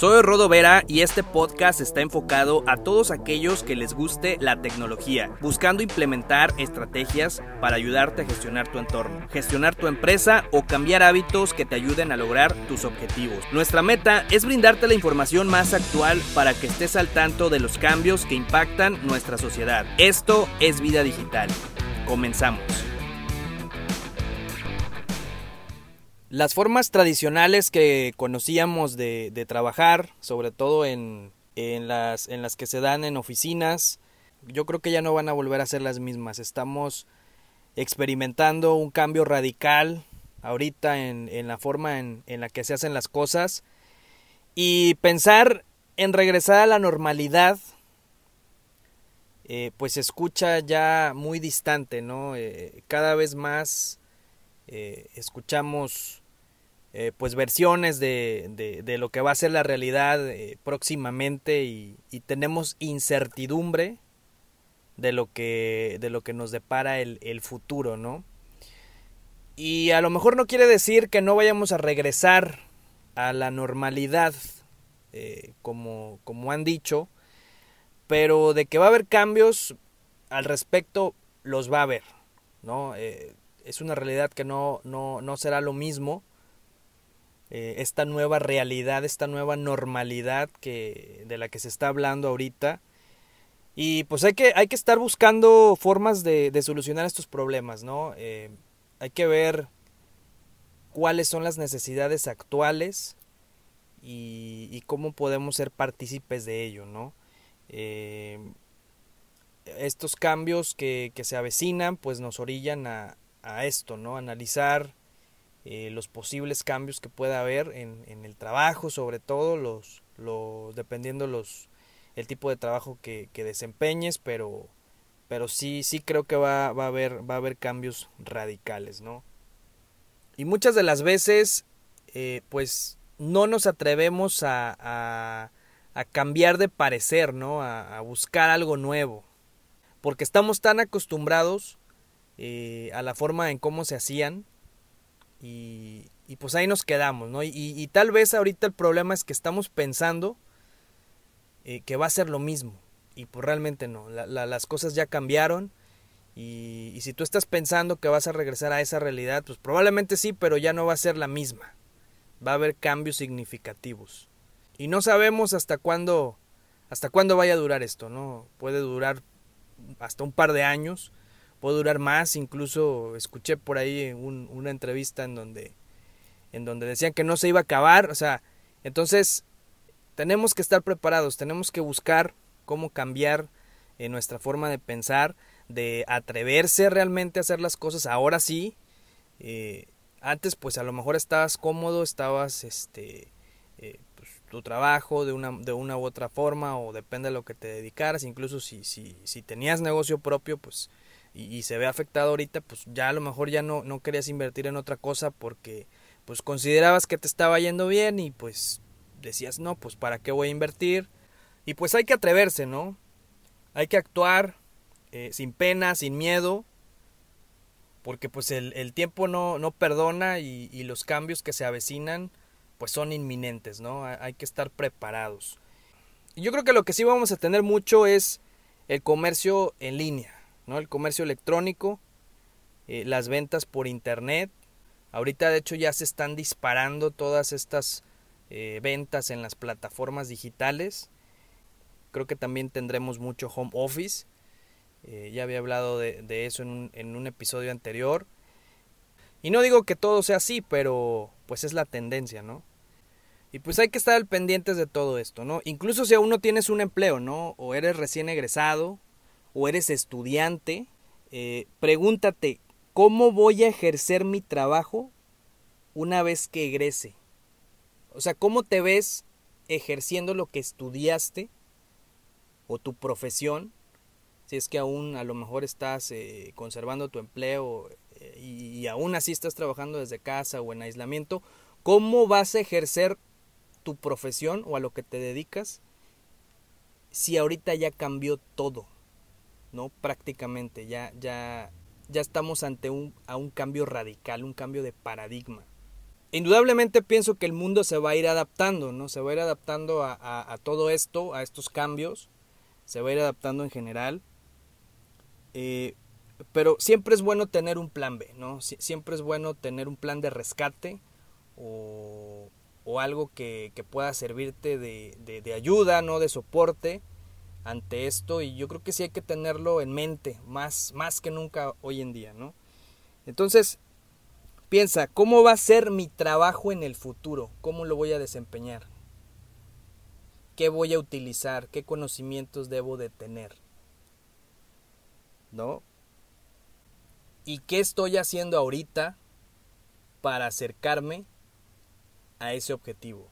Soy Rodo Vera y este podcast está enfocado a todos aquellos que les guste la tecnología, buscando implementar estrategias para ayudarte a gestionar tu entorno, gestionar tu empresa o cambiar hábitos que te ayuden a lograr tus objetivos. Nuestra meta es brindarte la información más actual para que estés al tanto de los cambios que impactan nuestra sociedad. Esto es Vida Digital. Comenzamos. Las formas tradicionales que conocíamos de, trabajar, sobre todo en, las, en las que se dan en oficinas, yo creo que ya no van a volver a ser las mismas. Estamos experimentando un cambio radical ahorita en, la forma en, la que se hacen las cosas y pensar en regresar a la normalidad eh, pues se escucha ya muy distante, ¿no? Eh, cada vez más eh, escuchamos eh, pues versiones de, de, lo que va a ser la realidad eh, próximamente y, tenemos incertidumbre de lo que, de lo que nos depara el, futuro, ¿no? Y a lo mejor no quiere decir que no vayamos a regresar a la normalidad, eh, como, como han dicho, pero de que va a haber cambios al respecto, los va a haber, ¿no? es una realidad que no, no, no será lo mismo eh, esta nueva realidad, esta nueva normalidad que, de la que se está hablando ahorita. Y pues hay que, hay que estar buscando formas de, solucionar estos problemas, ¿no? Eh, hay que ver cuáles son las necesidades actuales y, cómo podemos ser partícipes de ello, ¿no? Eh, estos cambios que, que, se avecinan pues nos orillan a, a esto, ¿no? Analizar eh, los posibles cambios que pueda haber en, en el trabajo, sobre todo, los, dependiendo los, el tipo de trabajo que, que desempeñes, pero, pero sí, sí creo que va, va, a haber, va a haber cambios radicales, ¿no? Y muchas de las veces, eh, pues, no nos atrevemos a, a, cambiar de parecer, ¿no? A, a, buscar algo nuevo. Porque estamos tan acostumbrados eh, a la forma en cómo se hacían y, pues ahí nos quedamos, ¿no? Y, tal vez ahorita el problema es que estamos pensando eh, que va a ser lo mismo. Y pues realmente no. las cosas ya cambiaron. Y, y, si tú estás pensando que vas a regresar a esa realidad, pues probablemente sí, pero ya no va a ser la misma. Va a haber cambios significativos. Y no sabemos hasta cuándo, hasta cuándo vaya a durar esto, ¿no? Puede durar hasta un par de años puede durar más, incluso escuché por ahí una entrevista en donde, en donde decían que no se iba a acabar, o sea, entonces tenemos que estar preparados, tenemos que buscar cómo cambiar eh, nuestra forma de pensar, de atreverse realmente a hacer las cosas, ahora sí, eh, antes pues a lo mejor estabas cómodo, estabas este eh, pues, tu trabajo de una, de una u otra forma o depende de lo que te dedicaras, incluso si, si, si tenías negocio propio pues y, se ve afectado ahorita, pues ya a lo mejor ya no, no querías invertir en otra cosa porque pues considerabas que te estaba yendo bien y pues decías, no, pues para qué voy a invertir. Y pues hay que atreverse, ¿no? Hay que actuar eh, sin pena, sin miedo, porque pues el, el tiempo no, no perdona y, y, los cambios que se avecinan pues son inminentes, ¿no? Hay que estar preparados. Yo creo que lo que sí vamos a tener mucho es el comercio en línea. El comercio electrónico, eh, las ventas por internet. Ahorita de hecho ya se están disparando todas estas eh, ventas en las plataformas digitales. Creo que también tendremos mucho home office. Eh, ya había hablado de, eso en un, episodio anterior. Y no digo que todo sea así, pero pues es la tendencia, ¿no? Y pues hay que estar al pendientes de todo esto, ¿no? Incluso si aún no tienes un empleo, ¿no? O eres recién egresado, o eres estudiante, eh, pregúntate, ¿cómo voy a ejercer mi trabajo una vez que egrese? O sea, ¿cómo te ves ejerciendo lo que estudiaste o tu profesión? Si es que aún a lo mejor estás eh, conservando tu empleo eh, y, aún así estás trabajando desde casa o en aislamiento, ¿cómo vas a ejercer tu profesión o a lo que te dedicas si ahorita ya cambió todo? ¿No? Prácticamente, ya, ya, ya estamos ante un, a un cambio radical, un cambio de paradigma. indudablemente pienso que el mundo se va a ir adaptando, ¿no? Se va a ir adaptando a, todo esto, a estos cambios, se va a ir adaptando en general. Eh, pero siempre es bueno tener un plan B, ¿no? siempre es bueno tener un plan de rescate o, algo que, pueda servirte de, de, ayuda, ¿no? De soporte ante esto y yo creo que sí hay que tenerlo en mente más, más que nunca hoy en día, ¿no? Entonces, piensa, ¿cómo va a ser mi trabajo en el futuro? ¿Cómo lo voy a desempeñar? ¿Qué voy a utilizar? ¿Qué conocimientos debo de tener? ¿No? ¿Y qué estoy haciendo ahorita para acercarme a ese objetivo?